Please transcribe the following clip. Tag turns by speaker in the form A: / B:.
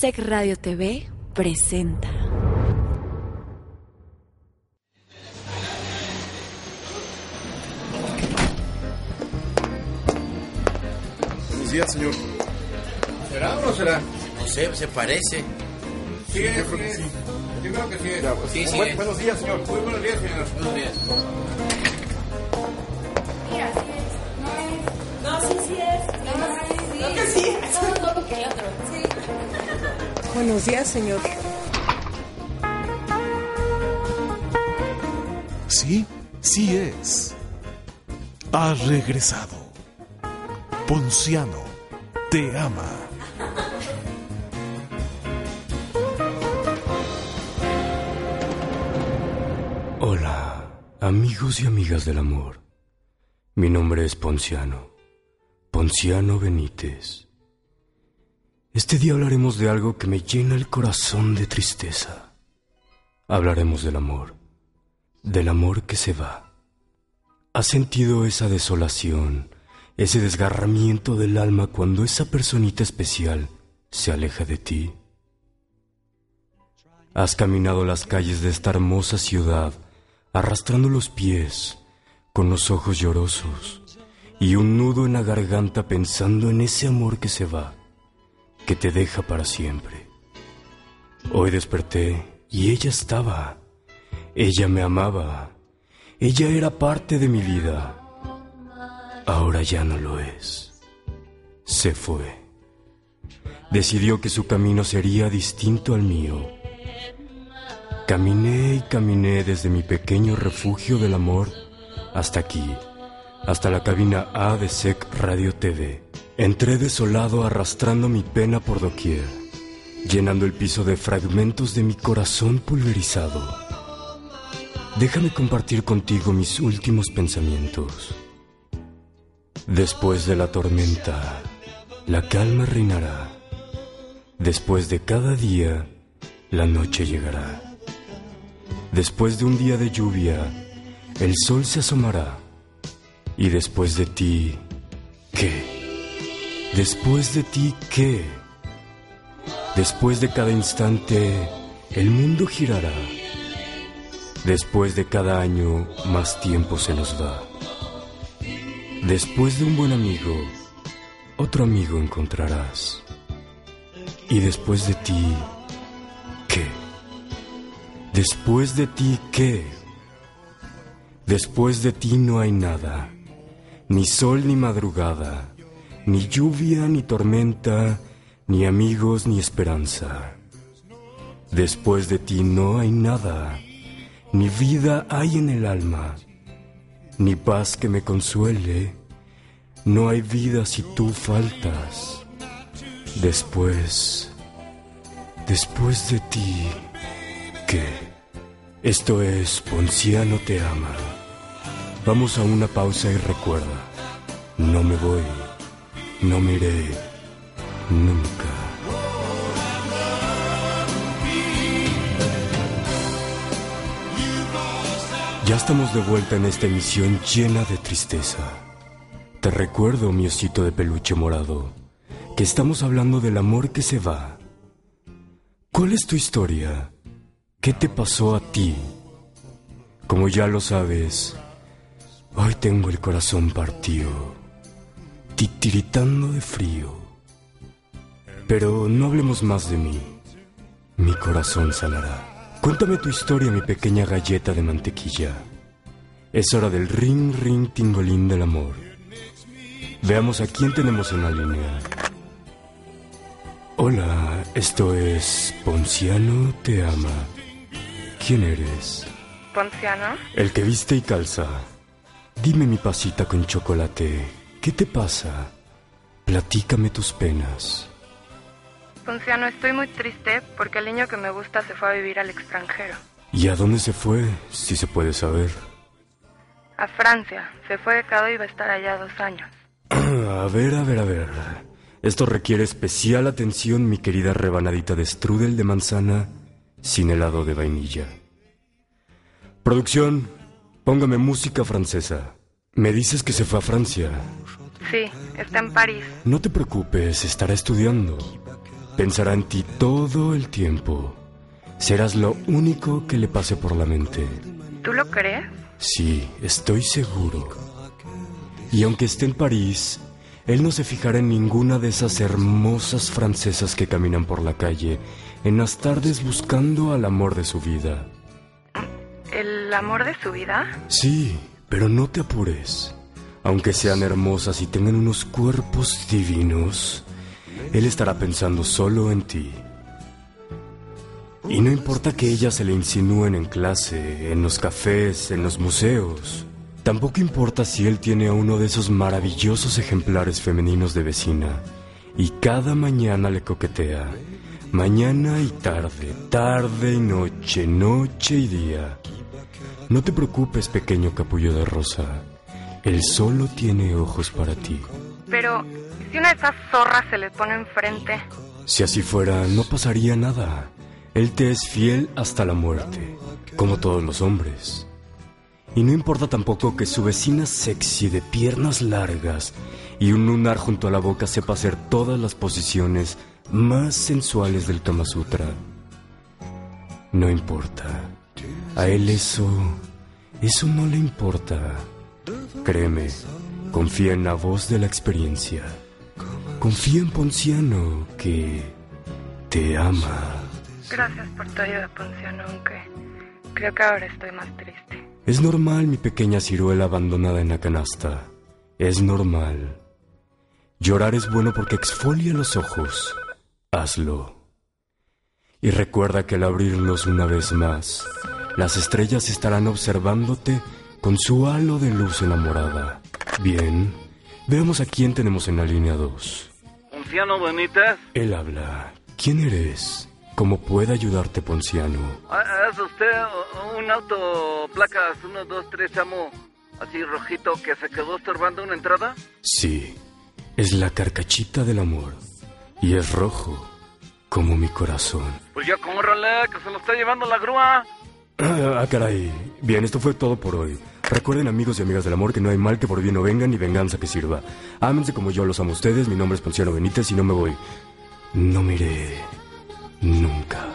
A: Sec Radio TV presenta.
B: Buenos días, señor.
C: ¿Será o no será?
D: No sé, se parece.
C: Sí, es,
B: yo creo que
C: sí.
B: sí.
C: Yo creo que sí. es.
B: Ya, pues.
D: Sí, sí, es.
B: buenos días, señor.
C: Muy buenos días, señor.
D: Buenos días.
E: No, sí, sí es. No, sí, Creo que sí. No, no, porque hay otro. Sí.
F: Buenos días, señor.
G: Sí, sí es. Ha regresado. Ponciano te ama.
H: Hola, amigos y amigas del amor. Mi nombre es Ponciano, Ponciano Benítez. Este día hablaremos de algo que me llena el corazón de tristeza. Hablaremos del amor, del amor que se va. ¿Has sentido esa desolación, ese desgarramiento del alma cuando esa personita especial se aleja de ti? Has caminado las calles de esta hermosa ciudad, arrastrando los pies, con los ojos llorosos y un nudo en la garganta pensando en ese amor que se va, te deja para siempre. Hoy desperté y ella estaba, ella me amaba, ella era parte de mi vida. Ahora ya no lo es. Se fue. Decidió que su camino sería distinto al mío. Caminé y caminé desde mi pequeño refugio del amor hasta aquí, hasta la cabina A de SEC Radio TV. Entré desolado arrastrando mi pena por doquier, llenando el piso de fragmentos de mi corazón pulverizado. Déjame compartir contigo mis últimos pensamientos. Después de la tormenta, la calma reinará. Después de cada día, la noche llegará. Después de un día de lluvia, el sol se asomará. Y después de ti, ¿qué? Después de ti, ¿qué? Después de cada instante, el mundo girará. Después de cada año, más tiempo se nos da. Después de un buen amigo, otro amigo encontrarás. Y después de ti, ¿qué? Después de ti, ¿qué? Después de ti no hay nada, ni sol ni madrugada, ni lluvia ni tormenta, ni amigos ni esperanza. Después de ti no hay nada, ni vida hay en el alma, ni paz que me consuele, no hay vida si tú faltas. Después, después de ti, ¿qué? Esto es Ponciano te ama. Vamos a una pausa y recuerda, no me voy, no me iré, nunca. Ya estamos de vuelta en esta emisión llena de tristeza. Te recuerdo, mi osito de peluche morado, que estamos hablando del amor que se va. ¿Cuál es tu historia? ¿Qué te pasó a ti? Como ya lo sabes, hoy tengo el corazón partido, titiritando de frío. Pero no hablemos más de mí. Mi corazón sanará. Cuéntame tu historia, mi pequeña galleta de mantequilla. Es hora del ring ring tingolín del amor. Veamos a quién tenemos en la línea. Hola, esto es Ponciano te ama. ¿Quién eres?
I: Ponciano,
H: El que viste y calza. Dime mi pasita con chocolate. ¿Qué te pasa? Platícame tus penas.
I: Ponciano, estoy muy triste porque el niño que me gusta se fue a vivir al extranjero.
H: ¿Y a dónde se fue? Si se puede saber.
I: A Francia. Se fue becado y va a estar allá dos años.
H: A ver, a ver, a ver. Esto requiere especial atención, mi querida rebanadita de strudel de manzana sin helado de vainilla. Producción, póngame música francesa. Me dices que se fue a Francia.
I: Sí, está en París.
H: No te preocupes, estará estudiando. Pensará en ti todo el tiempo. Serás lo único que le pase por la mente.
I: ¿Tú lo crees?
H: Sí, estoy seguro. Y aunque esté en París, él no se fijará en ninguna de esas hermosas francesas que caminan por la calle en las tardes buscando al amor de su vida.
I: ¿El amor de su vida?
H: Sí, pero no te apures. Aunque sean hermosas y tengan unos cuerpos divinos, él estará pensando solo en ti. Y no importa que ellas se le insinúen en clase, en los cafés, en los museos. Tampoco importa si él tiene a uno de esos maravillosos ejemplares femeninos de vecina y cada mañana le coquetea. Mañana y tarde, tarde y noche, noche y día. No te preocupes, pequeño capullo de rosa. Él solo tiene ojos para ti.
I: Pero, si una de esas zorras se le pone enfrente?
H: Si así fuera, no pasaría nada. Él te es fiel hasta la muerte, como todos los hombres. Y no importa tampoco que su vecina sexy de piernas largas y un lunar junto a la boca sepa hacer todas las posiciones más sensuales del Kama Sutra. No importa. A él eso... Eso no le importa. Créeme, confía en la voz de la experiencia. Confía en Ponciano, que te ama.
I: Gracias por tu ayuda, Ponciano, aunque creo que ahora estoy más triste.
H: Es normal, mi pequeña ciruela abandonada en la canasta. Es normal. Llorar es bueno porque exfolia los ojos. Hazlo. Y recuerda que al abrirlos una vez más, las estrellas estarán observándote con su halo de luz enamorada. Bien, veamos a quién tenemos en la línea 2.
J: Ponciano Benítez.
H: Él habla. ¿Quién eres? ¿Cómo puede ayudarte, Ponciano?
J: Ah, ¿Es usted un auto placas 1, 2, 3, chamo? Así rojito que se quedó estorbando una entrada?
H: Sí, es la carcachita del amor. Y es rojo, como mi corazón.
J: Pues ya córrale, que se lo está llevando la grúa.
H: Ah, caray. Bien, esto fue todo por hoy. Recuerden, amigos y amigas del amor, que no hay mal que por bien no venga ni venganza que sirva. Ámense como yo los amo a ustedes. Mi nombre es Ponciano Benítez y no me voy. No miré nunca.